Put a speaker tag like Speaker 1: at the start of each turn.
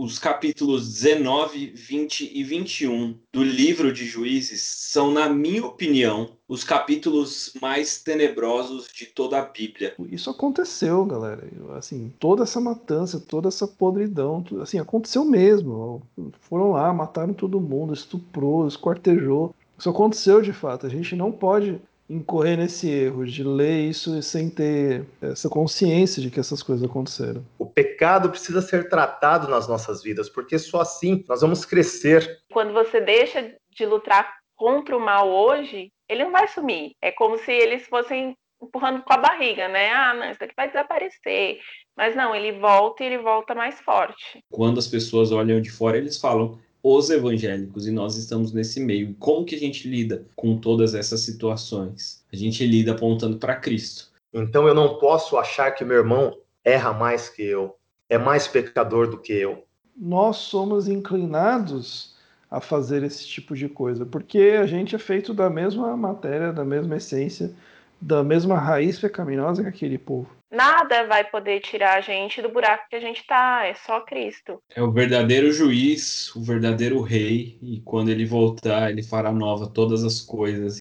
Speaker 1: os capítulos 19, 20 e 21 do livro de Juízes são, na minha opinião, os capítulos mais tenebrosos de toda a Bíblia.
Speaker 2: Isso aconteceu, galera. Assim, toda essa matança, toda essa podridão, assim, aconteceu mesmo. Foram lá, mataram todo mundo, estuprou, esquartejou. Isso aconteceu de fato. A gente não pode incorrer nesse erro de ler isso sem ter essa consciência de que essas coisas aconteceram.
Speaker 3: O pecado precisa ser tratado nas nossas vidas, porque só assim nós vamos crescer.
Speaker 4: Quando você deixa de lutar contra o mal hoje, ele não vai sumir. É como se eles fossem empurrando com a barriga, né? Ah, não, isso aqui vai desaparecer. Mas não, ele volta e ele volta mais forte.
Speaker 1: Quando as pessoas olham de fora, eles falam: os evangélicos e nós estamos nesse meio. Como que a gente lida com todas essas situações? A gente lida apontando para Cristo.
Speaker 3: Então eu não posso achar que meu irmão erra mais que eu, é mais pecador do que eu.
Speaker 2: Nós somos inclinados a fazer esse tipo de coisa, porque a gente é feito da mesma matéria, da mesma essência, da mesma raiz pecaminosa que aquele povo.
Speaker 4: Nada vai poder tirar a gente do buraco que a gente tá, é só Cristo.
Speaker 1: É o verdadeiro juiz, o verdadeiro rei, e quando ele voltar, ele fará nova todas as coisas.